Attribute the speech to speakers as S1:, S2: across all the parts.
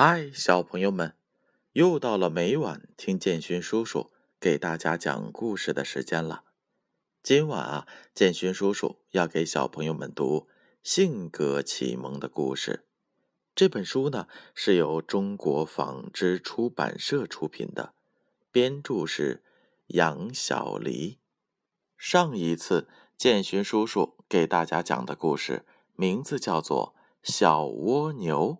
S1: 嗨，小朋友们，又到了每晚听建勋叔叔给大家讲故事的时间了。今晚啊，建勋叔叔要给小朋友们读《性格启蒙》的故事。这本书呢是由中国纺织出版社出品的，编著是杨小黎。上一次建勋叔叔给大家讲的故事名字叫做《小蜗牛》。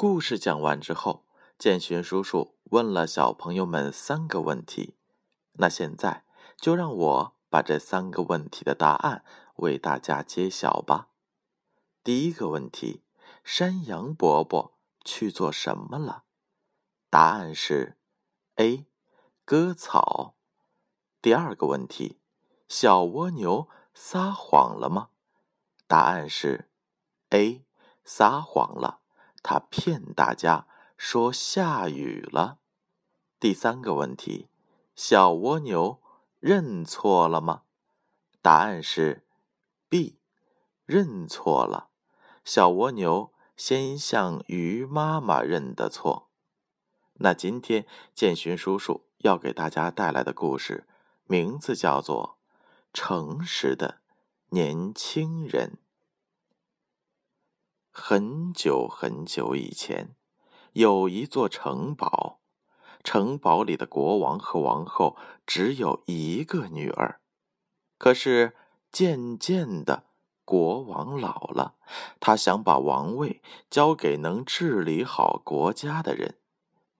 S1: 故事讲完之后，建勋叔叔问了小朋友们三个问题。那现在就让我把这三个问题的答案为大家揭晓吧。第一个问题：山羊伯伯去做什么了？答案是 A，割草。第二个问题：小蜗牛撒谎了吗？答案是 A，撒谎了。他骗大家说下雨了。第三个问题：小蜗牛认错了吗？答案是 B，认错了。小蜗牛先向鱼妈妈认的错。那今天建勋叔叔要给大家带来的故事，名字叫做《诚实的年轻人》。很久很久以前，有一座城堡，城堡里的国王和王后只有一个女儿。可是渐渐的，国王老了，他想把王位交给能治理好国家的人，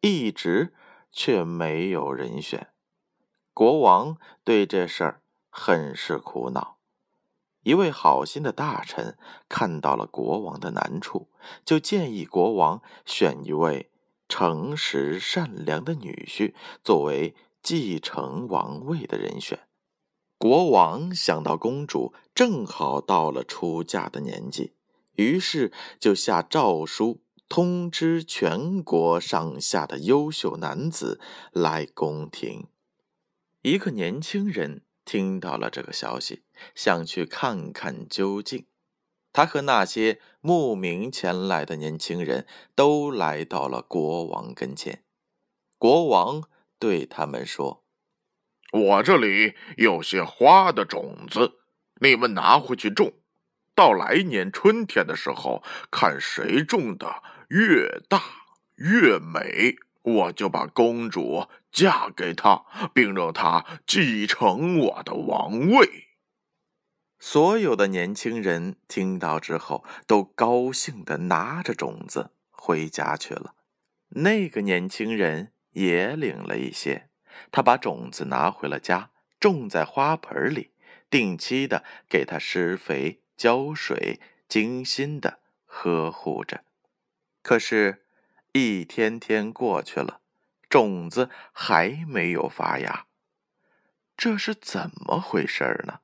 S1: 一直却没有人选。国王对这事儿很是苦恼。一位好心的大臣看到了国王的难处，就建议国王选一位诚实善良的女婿作为继承王位的人选。国王想到公主正好到了出嫁的年纪，于是就下诏书通知全国上下的优秀男子来宫廷。一个年轻人。听到了这个消息，想去看看究竟。他和那些慕名前来的年轻人都来到了国王跟前。国王对他们说：“
S2: 我这里有些花的种子，你们拿回去种。到来年春天的时候，看谁种的越大越美。”我就把公主嫁给他，并让他继承我的王位。
S1: 所有的年轻人听到之后，都高兴的拿着种子回家去了。那个年轻人也领了一些，他把种子拿回了家，种在花盆里，定期的给它施肥、浇水，精心的呵护着。可是。一天天过去了，种子还没有发芽，这是怎么回事呢？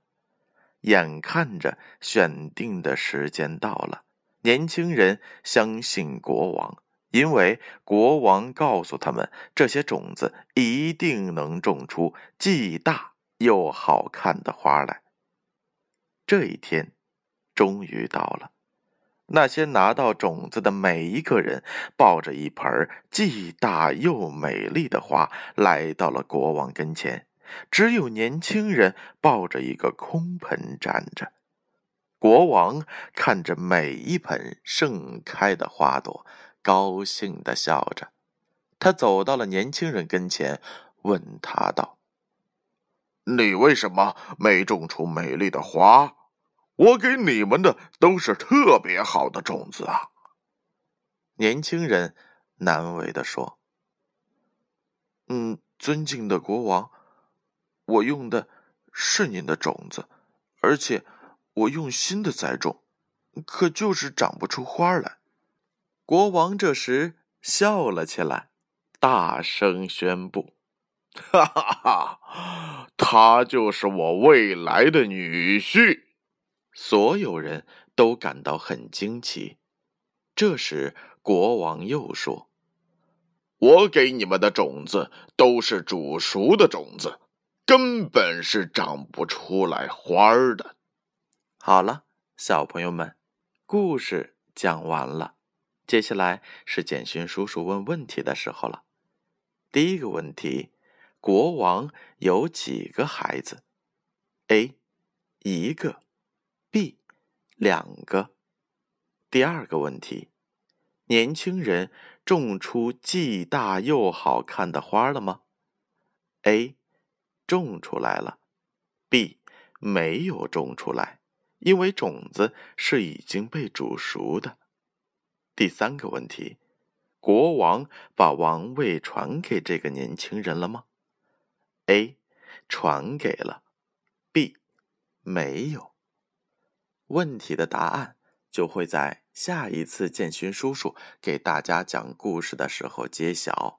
S1: 眼看着选定的时间到了，年轻人相信国王，因为国王告诉他们，这些种子一定能种出既大又好看的花来。这一天终于到了。那些拿到种子的每一个人，抱着一盆既大又美丽的花，来到了国王跟前。只有年轻人抱着一个空盆站着。国王看着每一盆盛开的花朵，高兴的笑着。他走到了年轻人跟前，问他道：“
S2: 你为什么没种出美丽的花？”我给你们的都是特别好的种子啊！
S1: 年轻人难为的说：“嗯，尊敬的国王，我用的是您的种子，而且我用心的栽种，可就是长不出花来。”国王这时笑了起来，大声宣布：“
S2: 哈哈哈，他就是我未来的女婿。”
S1: 所有人都感到很惊奇。这时，国王又说：“
S2: 我给你们的种子都是煮熟的种子，根本是长不出来花儿的。”
S1: 好了，小朋友们，故事讲完了。接下来是简讯叔叔问问题的时候了。第一个问题：国王有几个孩子？A. 一个两个。第二个问题：年轻人种出既大又好看的花了吗？A. 种出来了，B. 没有种出来，因为种子是已经被煮熟的。第三个问题：国王把王位传给这个年轻人了吗？A. 传给了，B. 没有。问题的答案就会在下一次建勋叔叔给大家讲故事的时候揭晓。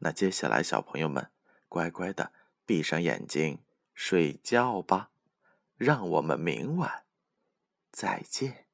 S1: 那接下来，小朋友们乖乖的闭上眼睛睡觉吧。让我们明晚再见。